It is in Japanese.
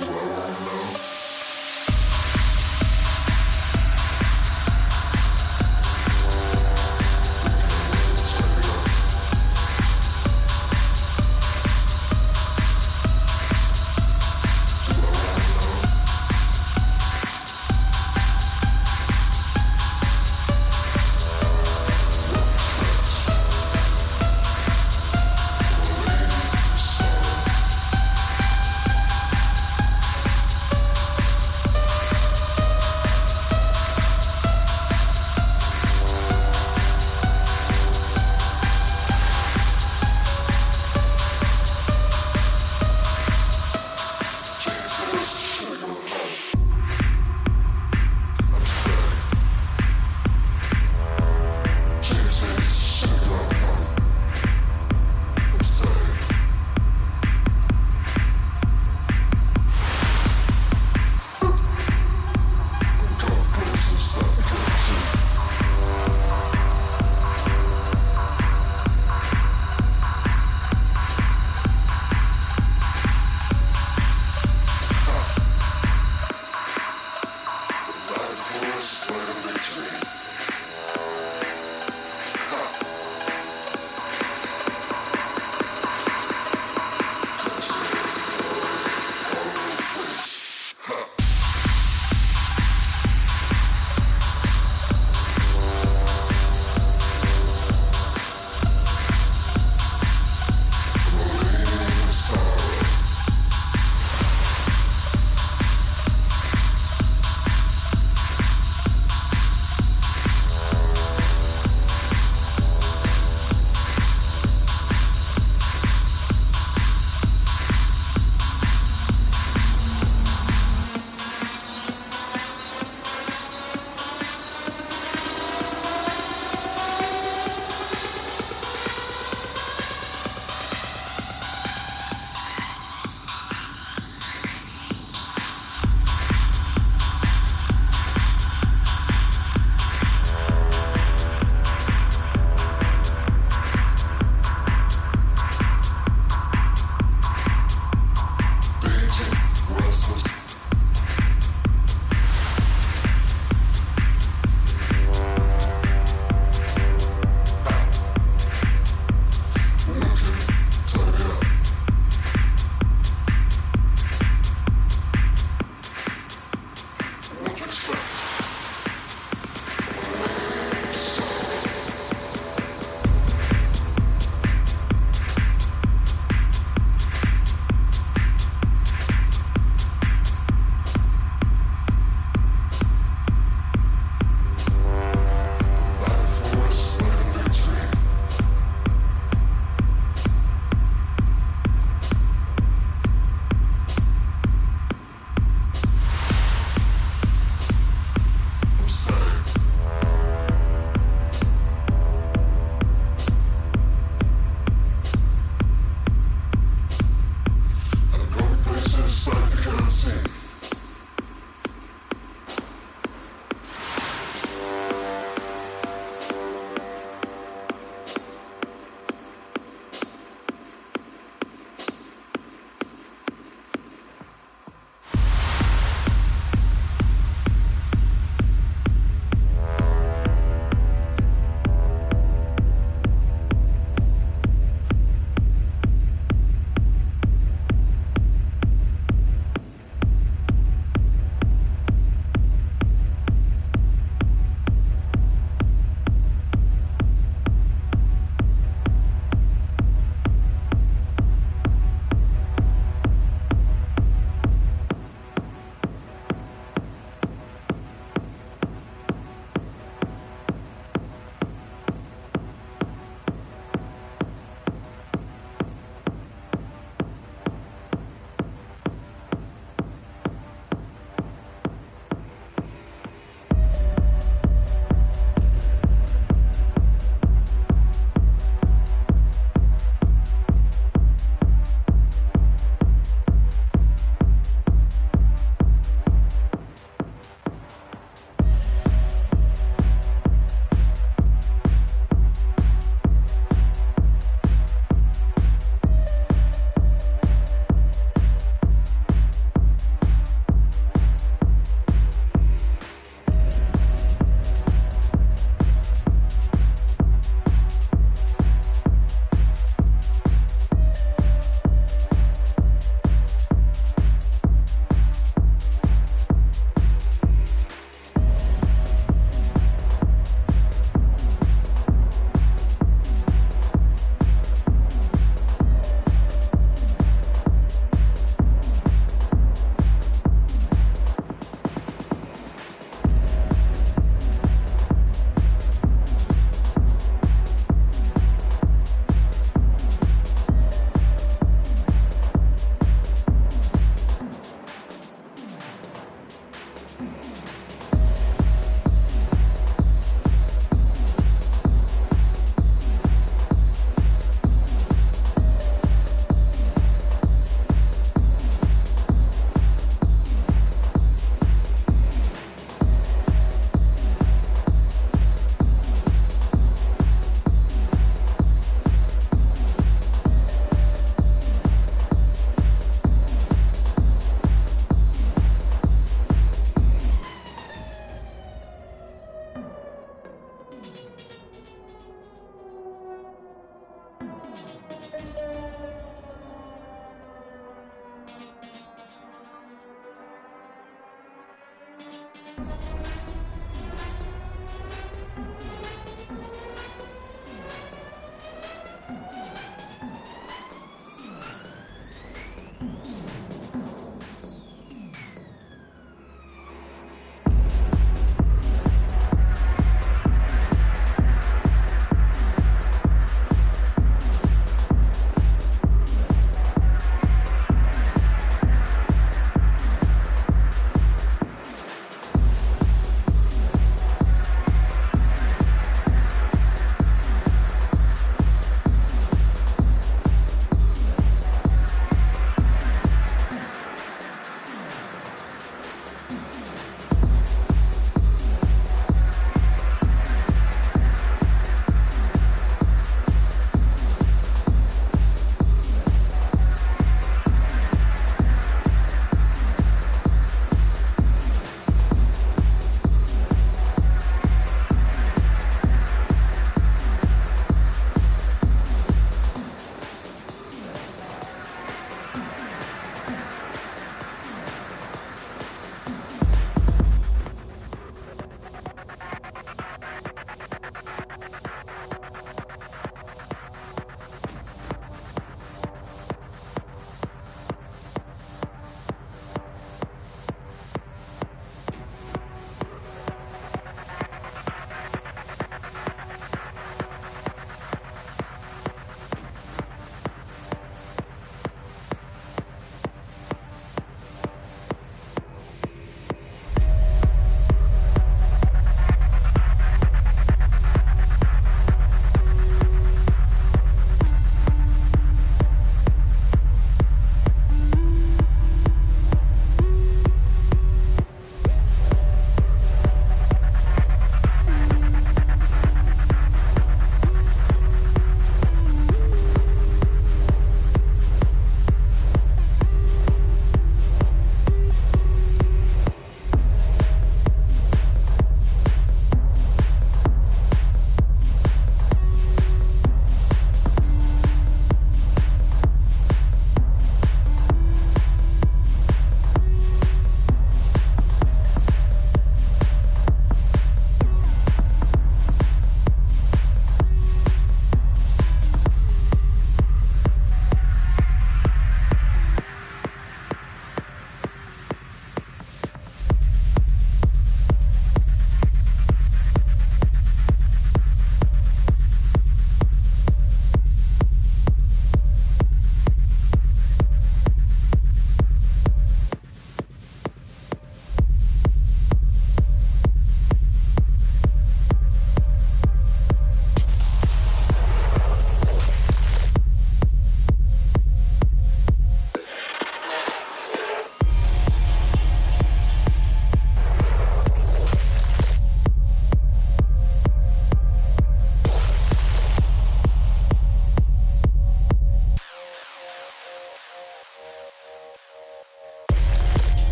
to